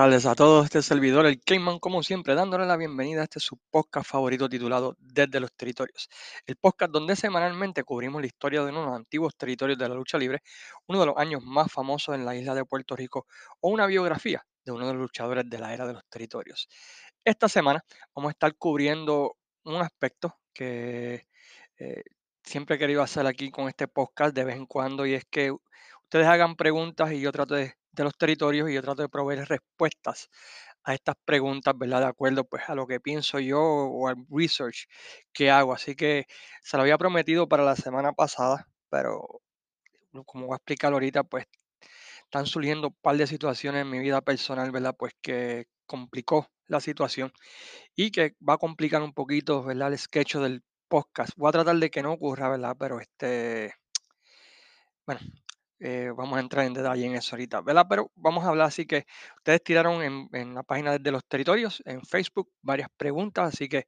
tardes a todos. Este servidor, el Cayman, como siempre, dándole la bienvenida a este su podcast favorito titulado Desde los Territorios. El podcast donde semanalmente cubrimos la historia de uno de los antiguos territorios de la lucha libre, uno de los años más famosos en la isla de Puerto Rico, o una biografía de uno de los luchadores de la era de los territorios. Esta semana vamos a estar cubriendo un aspecto que eh, siempre he querido hacer aquí con este podcast de vez en cuando, y es que ustedes hagan preguntas y yo trato de de los territorios y yo trato de proveer respuestas a estas preguntas, ¿verdad? De acuerdo pues a lo que pienso yo o al research que hago. Así que se lo había prometido para la semana pasada, pero como voy a explicar ahorita, pues están surgiendo un par de situaciones en mi vida personal, ¿verdad? Pues que complicó la situación y que va a complicar un poquito, ¿verdad? El sketch del podcast. Voy a tratar de que no ocurra, ¿verdad? Pero este, bueno, eh, vamos a entrar en detalle en eso ahorita, ¿verdad? Pero vamos a hablar así que ustedes tiraron en, la página de los territorios, en Facebook, varias preguntas, así que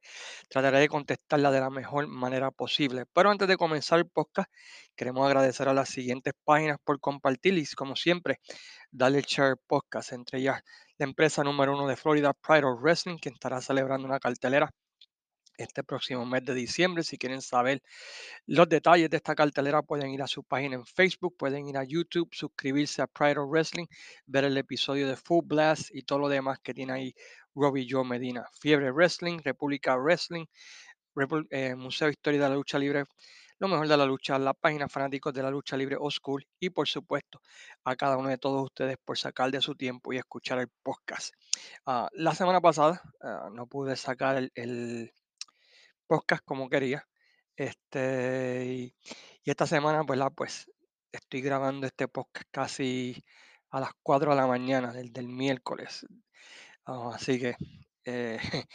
trataré de contestarlas de la mejor manera posible. Pero antes de comenzar el podcast, queremos agradecer a las siguientes páginas por compartir y como siempre, darle share podcast, entre ellas la empresa número uno de Florida, Pride of Wrestling, que estará celebrando una cartelera este próximo mes de diciembre. Si quieren saber los detalles de esta cartelera, pueden ir a su página en Facebook, pueden ir a YouTube, suscribirse a Pride of Wrestling, ver el episodio de Full Blast y todo lo demás que tiene ahí Robbie Joe Medina. Fiebre Wrestling, República Wrestling, eh, Museo de Historia de la Lucha Libre, lo mejor de la lucha, la página fanáticos de la lucha libre o school y por supuesto a cada uno de todos ustedes por sacar de su tiempo y escuchar el podcast. Ah, la semana pasada ah, no pude sacar el podcast como quería. Este, y, esta semana, pues, la, pues estoy grabando este podcast casi a las 4 de la mañana del, miércoles. Ah, así que eh,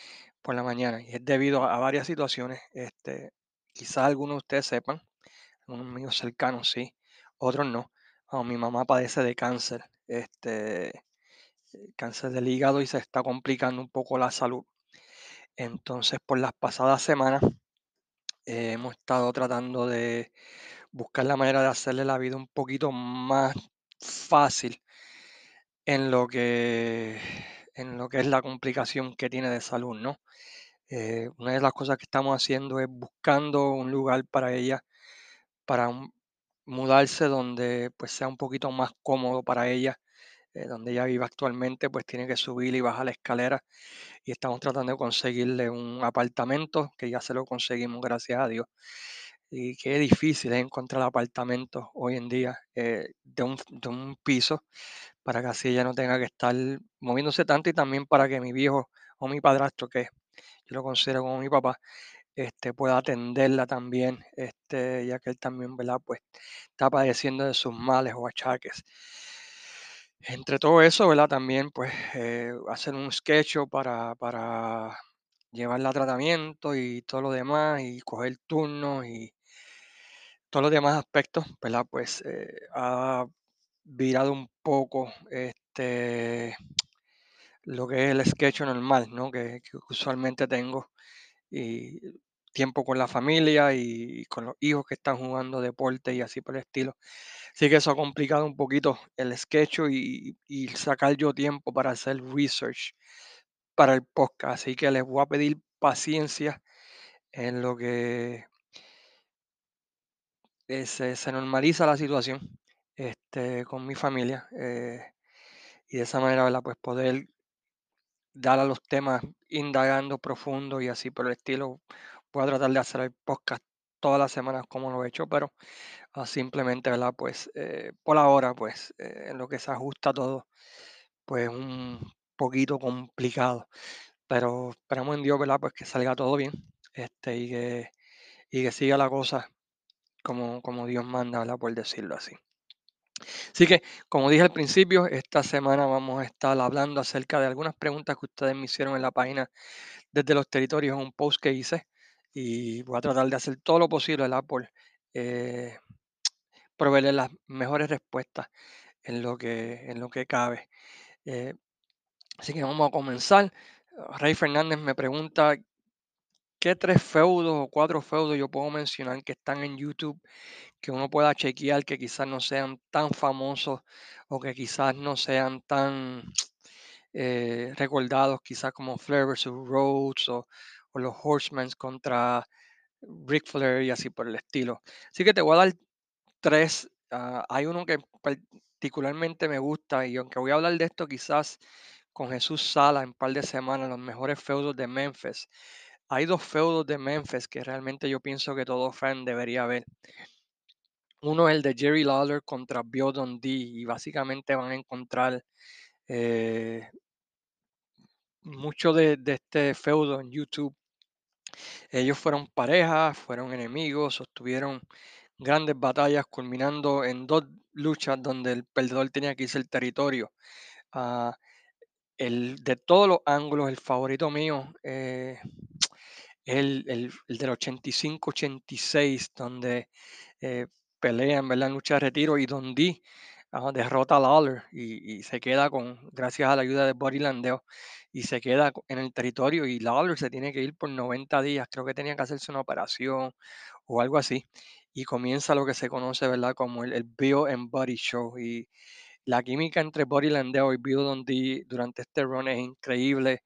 por la mañana. Y es debido a, varias situaciones. Este, quizás algunos de ustedes sepan, algunos amigos cercanos sí, otros no. Ah, mi mamá padece de cáncer, este, cáncer del hígado y se está complicando un poco la salud. Entonces, por las pasadas semanas eh, hemos estado tratando de buscar la manera de hacerle la vida un poquito más fácil en lo que, en lo que es la complicación que tiene de salud, ¿no? Eh, una de las cosas que estamos haciendo es buscando un lugar para ella, para mudarse donde pues sea un poquito más cómodo para ella eh, donde ella vive actualmente, pues tiene que subir y bajar la escalera y estamos tratando de conseguirle un apartamento, que ya se lo conseguimos, gracias a Dios. Y qué difícil es encontrar apartamentos hoy en día eh, de, un, de un piso para que así ella no tenga que estar moviéndose tanto y también para que mi viejo o mi padrastro, que yo lo considero como mi papá, este, pueda atenderla también, este, ya que él también, ¿verdad? Pues está padeciendo de sus males o achaques. Entre todo eso, ¿verdad? También, pues, eh, hacer un sketch para, para llevarla a tratamiento y todo lo demás, y coger turnos y todos los demás aspectos. Pues eh, ha virado un poco este lo que es el sketch normal, ¿no? Que, que usualmente tengo y tiempo con la familia y con los hijos que están jugando deporte y así por el estilo. Así que eso ha complicado un poquito el sketch y, sacar yo tiempo para hacer research para el podcast. Así que les voy a pedir paciencia en lo que eh, se, normaliza la situación este, con mi familia. Eh, y de esa manera, Pues poder dar a los temas indagando profundo y así por el estilo. Voy a tratar de hacer el podcast todas las semanas como lo he hecho, pero simplemente, ¿verdad? Pues eh, por ahora, pues eh, en lo que se ajusta todo, pues un poquito complicado. Pero esperamos en Dios, ¿verdad? Pues que salga todo bien este, y, que, y que siga la cosa como, como Dios manda, ¿verdad? Por decirlo así. Así que, como dije al principio, esta semana vamos a estar hablando acerca de algunas preguntas que ustedes me hicieron en la página desde los territorios, un post que hice y voy a tratar de hacer todo lo posible por eh, proveerle las mejores respuestas en lo que, en lo que cabe. Eh, así que vamos a comenzar. Rey Fernández me pregunta qué tres feudos o cuatro feudos yo puedo mencionar que están en YouTube que uno pueda chequear que quizás no sean tan famosos o que quizás no sean tan eh, recordados, quizás como Flair versus Rhodes o, o los Horsemen contra Ric Flair y así por el estilo. Así que te voy a dar tres. ah, hay uno que particularmente me gusta y aunque voy a hablar de esto quizás con Jesús Sala en un par de semanas, los mejores feudos de Memphis. Hay dos feudos de Memphis que realmente yo pienso que todo fan debería ver. Uno es el de Jerry Lawler contra Bio Dundee y básicamente van a encontrar eh, mucho de, de este feudo en YouTube. Ellos fueron pareja, fueron enemigos, sostuvieron grandes batallas culminando en dos luchas donde el perdedor tenía que irse el territorio. Ah, el, de todos los ángulos, el favorito mío eh, es el, el- el del 85-86, donde eh, ¿verdad? En lucha de retiro y Dundee ah, derrota a Lawler y, y se queda con, gracias a la ayuda de Buddy Landeo, y se queda en el territorio y Lawler se tiene que ir por 90 días, creo que tenía que hacerse una operación o algo así, y comienza lo que se conoce, ¿verdad? Como el, el Bill and Buddy Show y la química entre Buddy Landeo y Bill Dundee durante este run es increíble.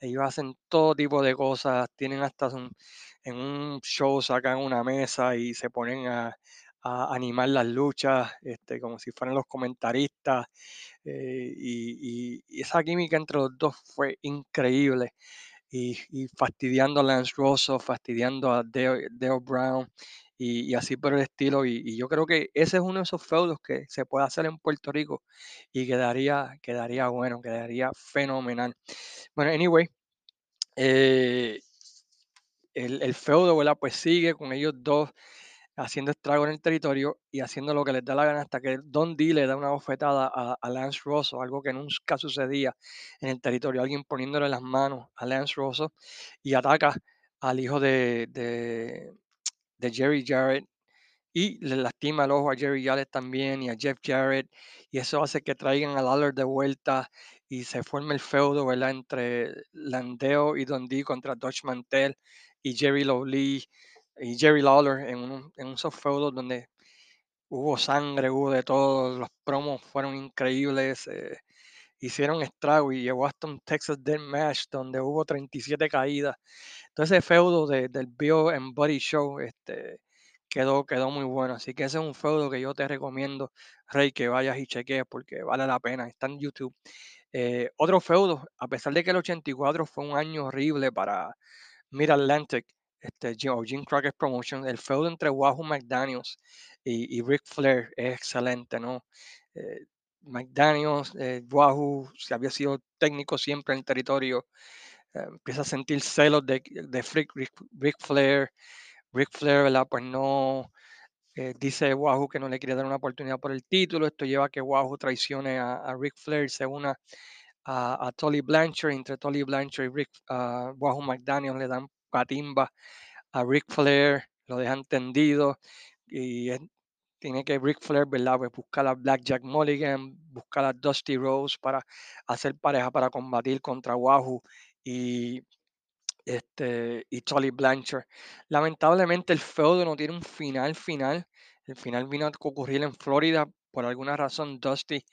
Ellos hacen todo tipo de cosas, tienen hasta en un show sacan una mesa y se ponen a, a animar las luchas, este, como si fueran los comentaristas. eh, y, y- esa química entre los dos fue increíble. Y, fastidiando a Lance Russell, fastidiando a Dale, Dale Brown y, así por el estilo. Y, yo creo que ese es uno de esos feudos que se puede hacer en Puerto Rico y quedaría, quedaría bueno, quedaría fenomenal. Bueno, anyway, eh, el, el feudo, ¿verdad? Pues sigue con ellos dos haciendo estrago en el territorio y haciendo lo que les da la gana hasta que Don D le da una bofetada a, Lance Russell, algo que nunca sucedía en el territorio, alguien poniéndole las manos a Lance Russell y ataca al hijo de, de Jerry Jarrett y le lastima el ojo a Jerry Jarrett también y a Jeff Jarrett y eso hace que traigan a Lawler de vuelta y se forme el feudo, ¿verdad? Entre Landeo y Dundee contra Dutch Mantel y Jerry Lowry y Jerry Lawler en, un, en esos feudos donde hubo sangre, hubo de todo, los promos fueron increíbles, eh, hicieron estrago y llegó hasta un Texas Death Match donde hubo 37 caídas. Entonces ese feudo de- del Bio and Body Show este, quedó, quedó muy bueno. Así que ese es un feudo que yo te recomiendo, Rey, que vayas y chequees porque vale la pena. Está en YouTube. Eh, otro feudo, a pesar de que el 84 fue un año horrible para Mid Atlantic, este, o Jim Crockett Promotion, el feudo entre Wahoo McDaniels y, y Ric Flair es excelente, ¿no? Eh, McDaniels, eh, Wahoo, si había sido técnico siempre en el territorio, eh, empieza a sentir celos de, de Ric, Ric, Ric Flair. Ric Flair, ¿verdad? Pues no, eh, dice Wahoo que no le quiere dar una oportunidad por el título. Esto lleva a que Wahoo traicione a, a Ric Flair, se una a, Tolly Blanchard. Entre Tolly Blanchard y Rick, uh, Wahoo McDaniel le dan patimba a Ric Flair, lo dejan tendido y es, tiene que Ric Flair, ¿verdad? Pues buscar a Blackjack Mulligan, buscar a Dusty Rose para hacer pareja para combatir contra Wahoo y este, y Tolly Blanchard. Lamentablemente el feudo no tiene un final final. El final vino a ocurrir en Florida. Por alguna razón Dusty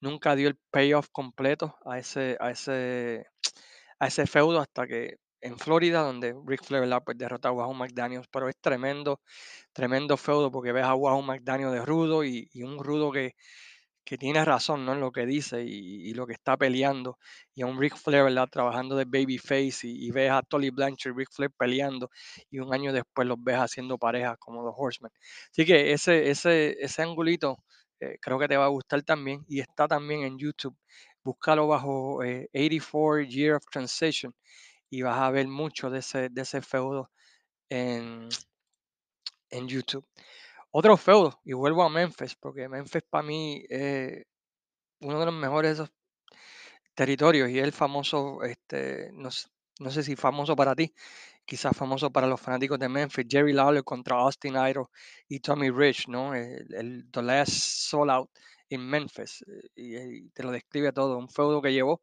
nunca dio el payoff completo a ese, a ese, a ese feudo hasta que en Florida, donde Ric Flair pues derrota a Wahoo McDaniels. Pero es tremendo, tremendo feudo porque ves a Wahoo McDaniels de rudo y, un rudo que que tiene razón, ¿no? En lo que dice y, y lo que está peleando. Y a un Ric Flair, ¿verdad? Trabajando de babyface y, y ves a Tolly Blanchard y Ric Flair peleando y un año después los ves haciendo parejas como los Horsemen. Así que ese, ese, ese angulito eh, creo que te va a gustar también y está también en YouTube. Búscalo bajo eh, 84 Year of Transition y vas a ver mucho de ese, de ese feudo en, en YouTube. Otro feudo, y vuelvo a Memphis, porque Memphis para mí es uno de los mejores territorios y es el famoso, este, no, no sé si famoso para ti, quizás famoso para los fanáticos de Memphis, Jerry Lawler contra Austin Idol y Tommy Rich, ¿no? El, The Last Soul Out en Memphis, eh, y, y te lo describe todo, un feudo que llevó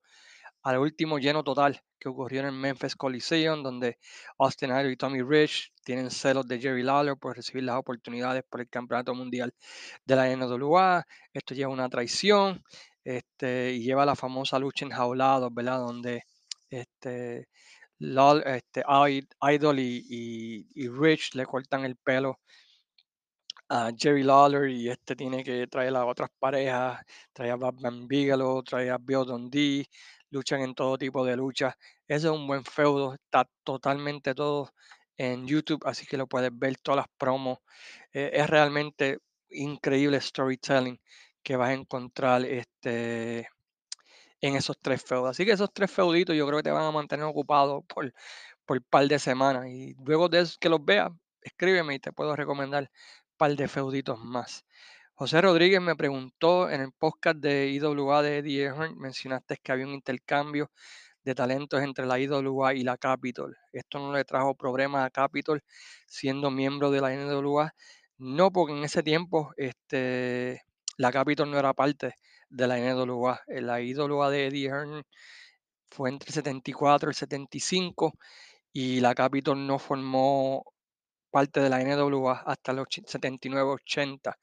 al último lleno total que ocurrió en el Memphis Coliseum, donde Austin Idol y Tommy Rich tienen celos de Jerry Lawler por recibir las oportunidades por el Campeonato Mundial de la NWA. Esto lleva una traición. este, y lleva la famosa lucha enjaulados, ¿verdad? Donde este, este, Id- Idol y Rich le cortan el pelo a Jerry Lawler y este tiene que traer a otras parejas, trae a Batman Bigelow, trae a Bill Dundee, luchan en todo tipo de luchas. Ese es un buen feudo, está totalmente todo en YouTube, así que lo puedes ver todas las promos. Eh, es realmente increíble storytelling que vas a encontrar este, en esos tres feudos. Así que esos tres feuditos yo creo que te van a mantener ocupado por, por par de semanas. Y luego de que los veas, escríbeme y te puedo recomendar par de feuditos más. José Rodríguez me preguntó en el podcast de IWA de Eddie Earnhardt, mencionaste que había un intercambio de talentos entre la IWA y la Capitol. Esto no le trajo problemas a Capitol siendo miembro de la NWA. No, porque en ese tiempo este, la Capitol no era parte de la NWA. Eh, La IWA de Eddie Earnhardt fue entre el 74 y el 75 y la Capitol no formó parte de la NWA hasta los 79-80.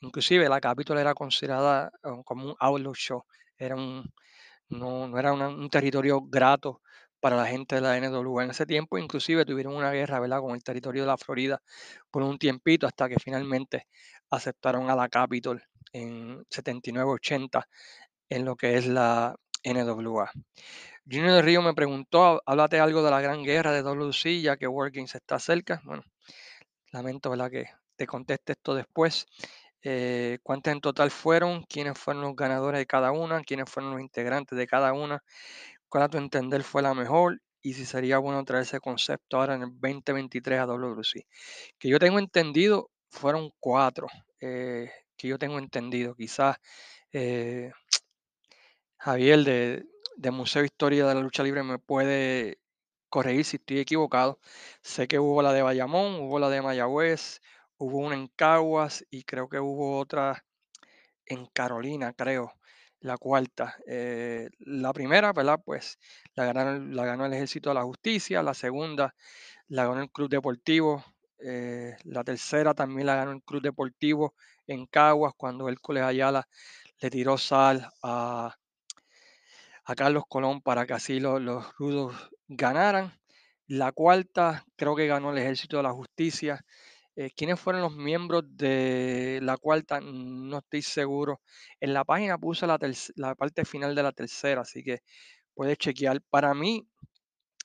Inclusive la Capitol era considerada um, como un outlaw show, era un, no, no era un territorio grato para la gente de la NWA. En ese tiempo inclusive tuvieron una guerra ¿verdad? con el territorio de la Florida por un tiempito hasta que finalmente aceptaron a la Capitol en 79-80 en lo que es la NWA. Junior de Río me preguntó, háblate algo de la gran guerra de WC, ya que Workings está cerca. Bueno, lamento ¿verdad? que te conteste esto después. Eh, ¿Cuántas en total fueron? ¿Quiénes fueron los ganadores de cada una? ¿Quiénes fueron los integrantes de cada una? ¿Cuál a tu entender fue la mejor? Y si sería bueno traer ese concepto ahora en el 2023 a WC. Que yo tengo entendido, fueron cuatro. eh, que yo tengo entendido. Quizás eh, Javier de, de Museo de Historia de la Lucha Libre me puede corregir si estoy equivocado. Sé que hubo la de Bayamón, hubo la de Mayagüez, hubo una en Caguas y creo que hubo otra en Carolina, creo, la cuarta. Eh, la primera, ¿verdad? Pues la, la ganó el Ejército de la Justicia, la segunda la ganó el Club Deportivo, eh, la tercera también la ganó el Club Deportivo en Caguas cuando Hércules Ayala le tiró sal a a Carlos Colón para que así lo- los rudos ganaran. La cuarta creo que ganó el Ejército de la Justicia. Eh, ¿Quiénes fueron los miembros de la cuarta? No estoy seguro. En la página puse la parte final de la tercera, así que puedes chequear. Para mí,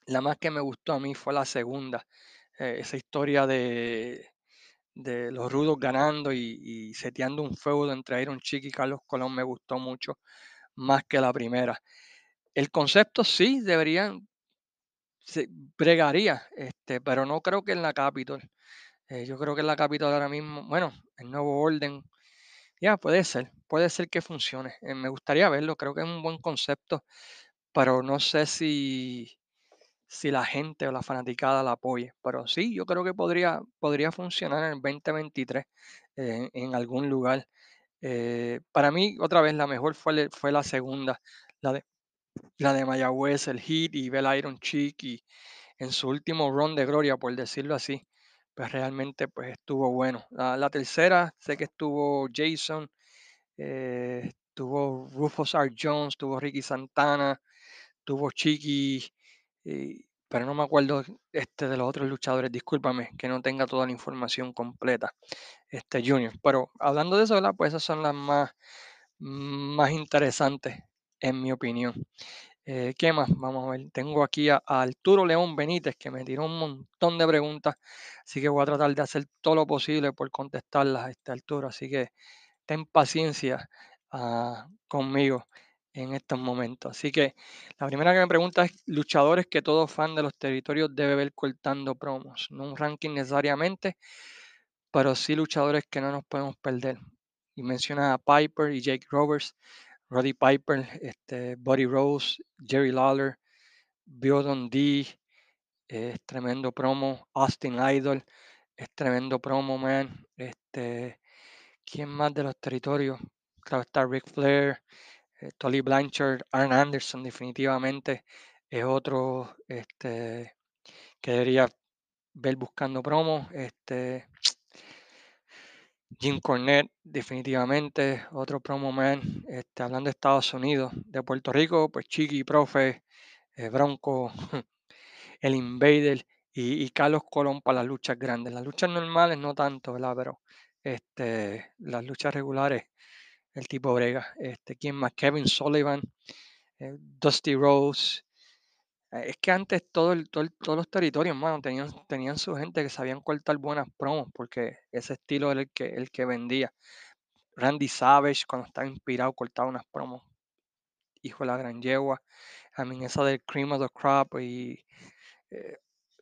la más que me gustó a mí fue la segunda. Eh, esa historia de, de los rudos ganando y, y seteando un feudo entre Iron Chick y Carlos Colón me gustó mucho más que la primera. El concepto sí deberían, se bregaría, este, pero no creo que en la Capitol. Eh, yo creo que en la Capitol ahora mismo, bueno, el nuevo orden, ya puede ser, puede ser que funcione. Eh, me gustaría verlo, creo que es un buen concepto, pero no sé si, si la gente o la fanaticada la apoye. Pero sí, yo creo que podría, podría funcionar en el 2023 eh, en algún lugar. Eh, para mí, otra vez, la mejor fue, fue la segunda, la de la de Mayagüez, el Heat y Bell Iron Chick y en su último run de gloria, por decirlo así, pues realmente pues estuvo bueno. La, tercera, sé que estuvo Jason, eh, estuvo Rufus R. Jones, tuvo Ricky Santana, tuvo Chiqui, y- pero no me acuerdo este de los otros luchadores, discúlpame que no tenga toda la información completa, este Junior. Pero hablando de eso, ¿verdad? Pues esas son las más, más interesantes en mi opinión. Eh, ¿qué más? Vamos a ver. Tengo aquí a, a Arturo León Benítez que me tiró un montón de preguntas, así que voy a tratar de hacer todo lo posible por contestarlas a esta altura. Así que ten paciencia ah, conmigo en estos momentos. Así que la primera que me pregunta es luchadores que todo fan de los territorios debe ver cortando promos. No un ranking necesariamente, pero sí luchadores que no nos podemos perder. Y menciona a Piper y Jake Roberts. Roddy Piper, este, Buddy Rose, Jerry Lawler, Bill Dundee, es tremendo promo, Austin Idol, es tremendo promo, man. Este, ¿quién más de los territorios? Claro, está Ric Flair, eh, Tolly Blanchard, Arn Anderson, definitivamente es otro este, que debería ver buscando promo. Este, Jim Cornette, definitivamente, otro promo man, este, hablando de Estados Unidos, de Puerto Rico, pues Chiqui, Profe, eh, Bronco, el Invader y, y Carlos Colón para las luchas grandes. Las luchas normales no tanto, ¿verdad? Pero este, las luchas regulares, el tipo brega. Este, ¿Quién más? Kevin Sullivan, eh, Dusty Rose. Eh, Es que antes todo el- todo el- todos los territorios, mano, tenían, tenían su gente que sabían cortar buenas promos porque ese estilo era el que, el que vendía. Randy Savage, cuando estaba inspirado, cortaba unas promos. Hijo de la gran yegua. A mí esa del Cream of the Crop y eh,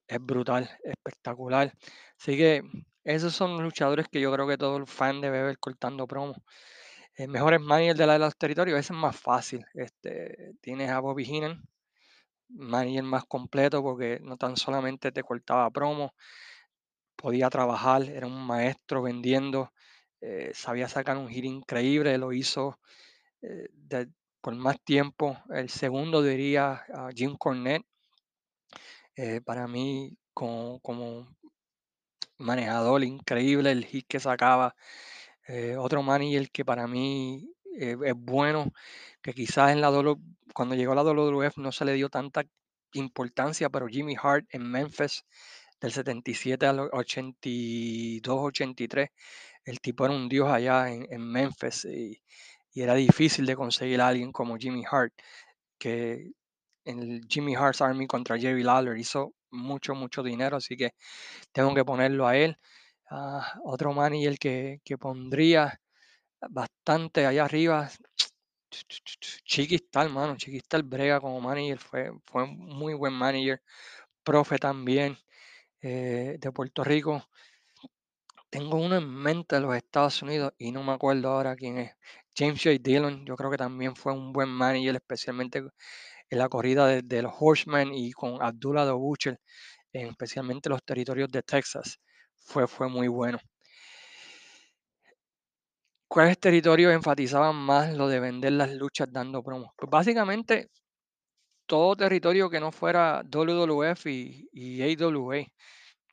es brutal, espectacular. Así que esos son luchadores que yo creo que todo el fan debe ver cortando promos. El mejor es manager de la de los territorios, ese es más fácil. Este, tienes a Bobby Heenan, manager más completo porque no tan solamente te cortaba promos, podía trabajar, era un maestro vendiendo, eh, sabía sacar un hit increíble, lo hizo eh, por más tiempo. El segundo diría a Jim Cornette, eh, para mí como, como manejador increíble, el hit que sacaba. Eh, otro manager que para mí eh, es bueno, que quizás en la WW cuando llegó a la WWF no se le dio tanta importancia, pero Jimmy Hart en Memphis del 77 al 82, 83, el tipo era un dios allá en, en Memphis y, y era difícil de conseguir a alguien como Jimmy Hart, que en el Jimmy Hart's Army contra Jerry Lawler hizo mucho, mucho dinero, así que tengo que ponerlo a él. Ah, otro manager que, que pondría bastante allá arriba, Chiquistal, mano. Chiquistal brega como manager, fue, fue un muy buen manager. Profe también eh, de Puerto Rico. Tengo uno en mente de los Estados Unidos y no me acuerdo ahora quién es. James J. Dillon, yo creo que también fue un buen manager, especialmente en la corrida de, de los Horsemen y con Abdullah the Butcher, en especialmente los territorios de Texas. Fue, fue muy bueno. ¿Cuáles territorios enfatizaban más lo de vender las luchas dando promos? Pues básicamente todo territorio que no fuera WWF y, y AWA,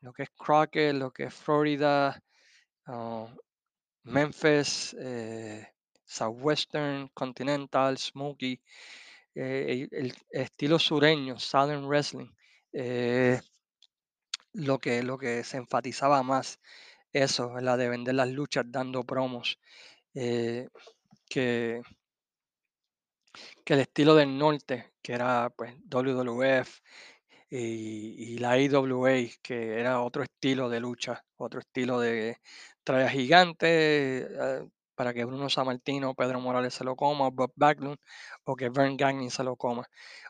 lo que es Crockett, lo que es Florida, ah, Memphis, eh, Southwestern, Continental, Smokey, eh, el, el estilo sureño, Southern Wrestling, eh, lo, que, lo que se enfatizaba más, eso, la de vender las luchas dando promos, eh, que, que el estilo del norte, que era pues WWF y, la AWA, que era otro estilo de lucha, otro estilo de traya gigante, eh, para que Bruno Sammartino, Pedro Morales se lo coma, Bob Backlund, o que Vern Gagnon se lo coma.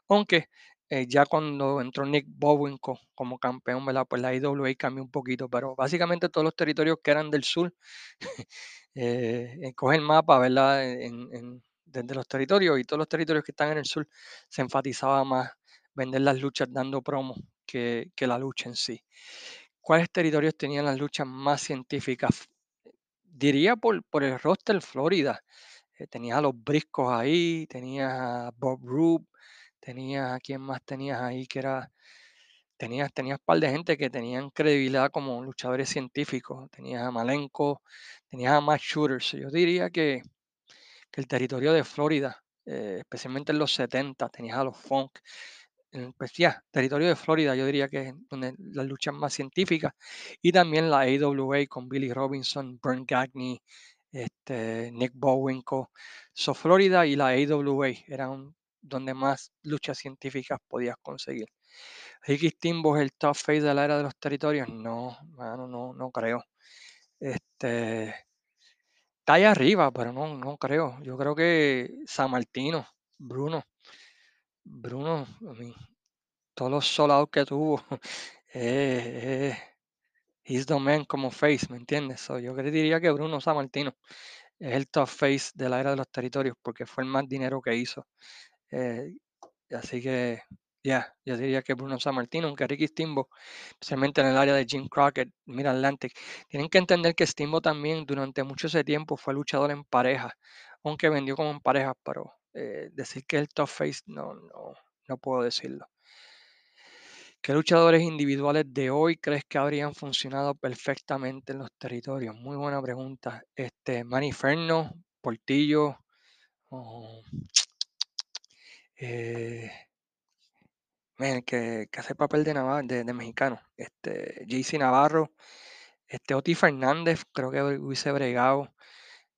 Aunque eh, ya cuando entró Nick Bowen co- como campeón, ¿verdad? Pues la AWA cambió un poquito, pero básicamente todos los territorios que eran del sur, eh, eh, coge el mapa, ¿verdad? En, desde los territorios y todos los territorios que están en el sur se enfatizaba más vender las luchas dando promo que, que la lucha en sí. ¿Cuáles territorios tenían las luchas más científicas? Diría por, por el roster Florida. Eh, tenías a los briscos ahí, tenías a Bob Roop, tenías a quién más tenías ahí que era. Tenías, tenías un par de gente que tenían credibilidad como luchadores científicos. Tenías a Malenko, tenías a Matt Shooters. Yo diría que, que el territorio de Florida, eh, especialmente en los 70, tenías a los Funk, en, pues ya, territorio de Florida, yo diría que es donde las luchas más científicas, y también la AWA con Billy Robinson, Brent Gagney, este, Nick Bowenko. So, Florida y la AWA eran donde más luchas científicas podías conseguir. Ricky Steamboat es el top face de la era de los territorios. No, mano, no, no creo. Este, está ahí arriba, pero no, no creo. Yo creo que San Martino, Bruno, Bruno, todos los solados que tuvo, eh, eh, he's the man como face, ¿me entiendes? So, yo diría que Bruno Sammartino es el top face de la era de los territorios porque fue el más dinero que hizo. Eh, así que, ya, yo diría que Bruno Sammartino, aunque Ricky Steamboat, especialmente en el área de Jim Crockett, Mira Atlantic, tienen que entender que Steamboat también durante mucho ese tiempo fue luchador en pareja, aunque vendió como en pareja, pero eh, decir que el top face, no, no, no puedo decirlo. ¿Qué luchadores individuales de hoy crees que habrían funcionado perfectamente en los territorios? Muy buena pregunta. Este, Manny Ferno, Portillo, eh, que, que hace papel de, Nava- de, mexicano. Este, JC Navarro, este, Oti Fernández, creo que hubiese bregado.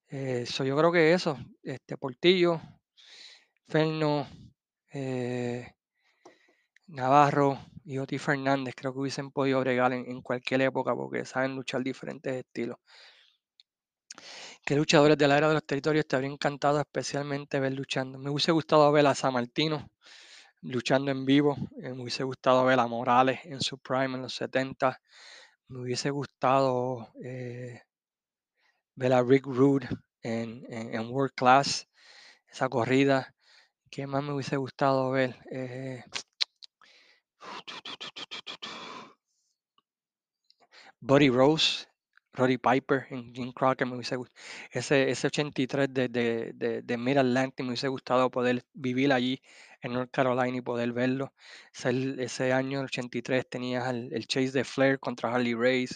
Eh, yo creo que eso, este, Portillo, Ferno, eh, Navarro y Oti Fernández, creo que hubiesen podido bregar en cualquier época porque saben luchar diferentes estilos. ¿Qué luchadores de la era de los territorios te habría encantado especialmente ver luchando? Me hubiese gustado ver a San Martino luchando en vivo. eh, me hubiese gustado ver a Morales en su prime en los 70. Me hubiese gustado eh, ver a Rick Rude en, en- World Class, esa corrida. ¿Qué más me hubiese gustado ver? Eh, Buddy Rose, Roddy Piper en Jim Crockett me hubiese gustado. Ese, ese 83 de, de, de, de Mid Atlantic me hubiese gustado poder vivir allí en North Carolina y poder verlo. Ese, ese año, el 83, tenías el, el chase de Flair contra Harley Race,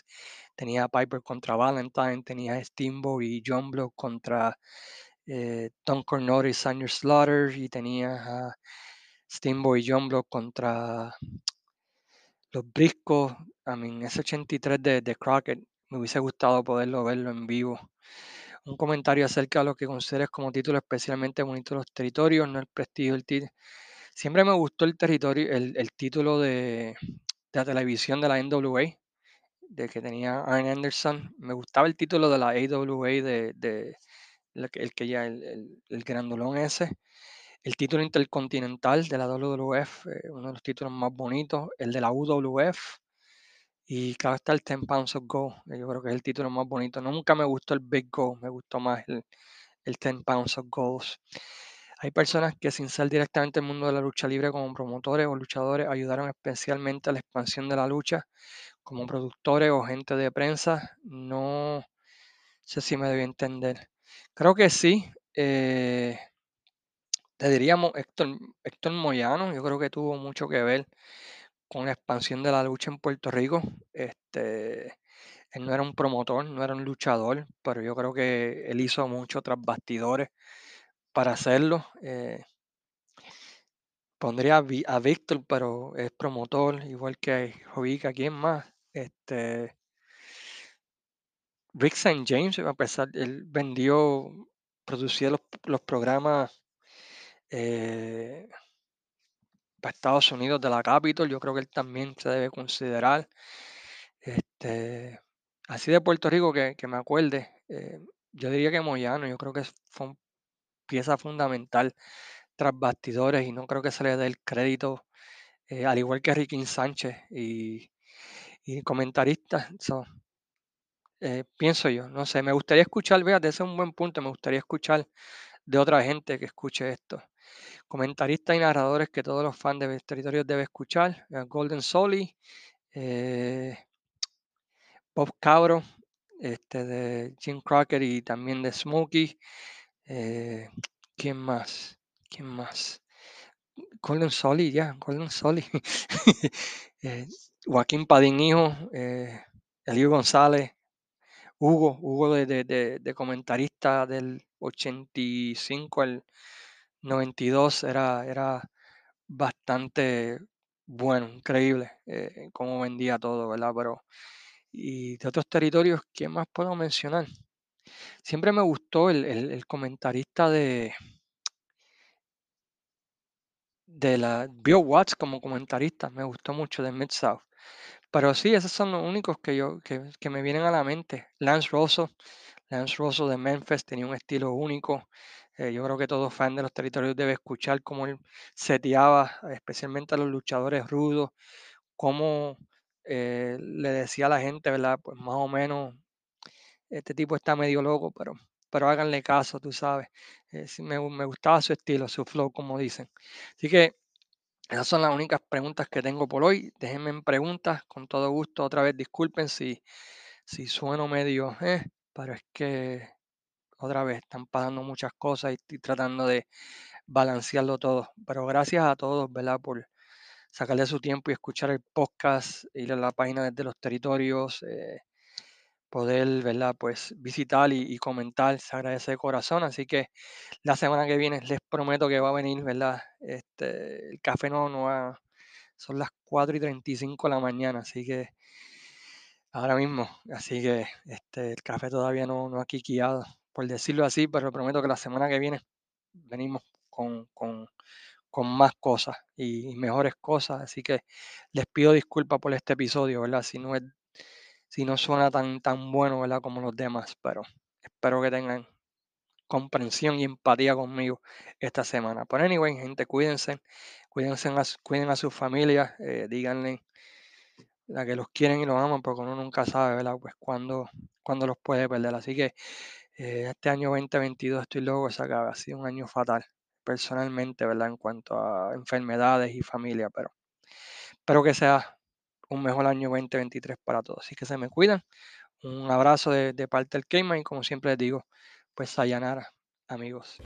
tenía Piper contra Valentine, tenía Steamboat y John Block contra eh, Tom Cornor y Sanders Slaughter, y tenías a Steamboat y John Block contra los Briscos, a mí ese 83 de, de Crockett, me hubiese gustado poderlo verlo en vivo. Un comentario acerca de lo que consideres como título especialmente bonito los territorios, no el prestigio del título. Siempre me gustó el territorio, el, el título de, de la televisión de la NWA, de que tenía Arn Anderson. Me gustaba el título de la AWA de, de el que ya, el, el, el grandolón ese. El título intercontinental de la WWF, eh, uno de los títulos más bonitos. El de la UWF. Y claro está el 10 Pounds of Gold. eh, Yo creo que es el título más bonito. Nunca me gustó el Big Gold, me gustó más el, el 10 Pounds of Gold. Hay personas que sin ser directamente el mundo de la lucha libre como promotores o luchadores ayudaron especialmente a la expansión de la lucha como productores o gente de prensa. No sé si me debí entender. Creo que sí. eh, te diríamos Héctor, Héctor Moyano, yo creo que tuvo mucho que ver con la expansión de la lucha en Puerto Rico. Este, él no era un promotor, no era un luchador, pero yo creo que él hizo mucho tras bastidores para hacerlo. eh, pondría a, a Víctor, pero es promotor, igual que Jovica, ¿quién más? Este, Rick St. James, a pesar, él vendió, producía los, los programas eh, para Estados Unidos de la Capitol, yo creo que él también se debe considerar. Este, así de Puerto Rico que, me acuerde, eh, yo diría que Moyano, yo creo que fue un- pieza fundamental tras bastidores y no creo que se le dé el crédito, eh, al igual que Ricky Sánchez y, comentaristas. eh, pienso yo, no sé, me gustaría escuchar, fíjate, ese es un buen punto, me gustaría escuchar de otra gente que escuche esto. Comentaristas y narradores que todos los fans de territorios deben escuchar, eh, Golden Soli, eh, Bob Cabro, este, de Jim Crockett y también de Smokey. eh, ¿quién más? ¿Quién más? Golden Soli, ya, Golden Soli. Joaquín Padín Hijo, Elio González, Hugo, Hugo de, de- de- de comentarista del 85 al 92 era, era bastante bueno, increíble eh, cómo vendía todo, ¿verdad? Pero, y de otros territorios, ¿quién más puedo mencionar? Siempre me gustó el, el- comentarista de, de la Bill Watts como comentarista, me gustó mucho de Mid-South. Pero sí, esos son los únicos que yo que, que me vienen a la mente. Lance Rosso, Lance Rosso de Memphis tenía un estilo único. Yo creo que todo fan de los territorios debe escuchar cómo él seteaba, especialmente a los luchadores rudos, cómo eh, le decía a la gente, ¿verdad? Pues más o menos, este tipo está medio loco, pero, pero háganle caso, tú sabes. Eh, me, me gustaba su estilo, su flow, como dicen. Así que esas son las únicas preguntas que tengo por hoy. Déjenme en preguntas, con todo gusto. Otra vez disculpen si, si sueno medio, eh, pero es que otra vez están pasando muchas cosas y estoy tratando de balancearlo todo. Pero gracias a todos, ¿verdad? Por sacarle su tiempo y escuchar el podcast, ir a la página desde los territorios, eh, poder, ¿verdad? Pues visitar y, y, comentar, se agradece de corazón. Así que la semana que viene les prometo que va a venir, ¿verdad? Este, el café no, no va, son las 4 y 35 de la mañana, así que ahora mismo, así que este, el café todavía no, no ha quiqueado, por decirlo así, pero prometo que la semana que viene venimos con, con, con más cosas y, mejores cosas, así que les pido disculpas por este episodio, ¿verdad? Si no es, si no suena tan, tan bueno, ¿verdad? Como los demás, pero espero que tengan comprensión y empatía conmigo esta semana. Pero anyway, gente, cuídense, cuídense, a, cuiden a sus familias, eh, díganle la que los quieren y los aman, porque uno nunca sabe, ¿verdad? Pues cuando, cuando los puede perder. Así que eh, este año 2022 estoy loco que se acabe. Ha sido un año fatal, personalmente, ¿verdad? En cuanto a enfermedades y familia, pero espero que sea un mejor año 2023 para todos. Así que se me cuidan. Un abrazo de, parte del Cayman y como siempre les digo, pues Sayanara, amigos.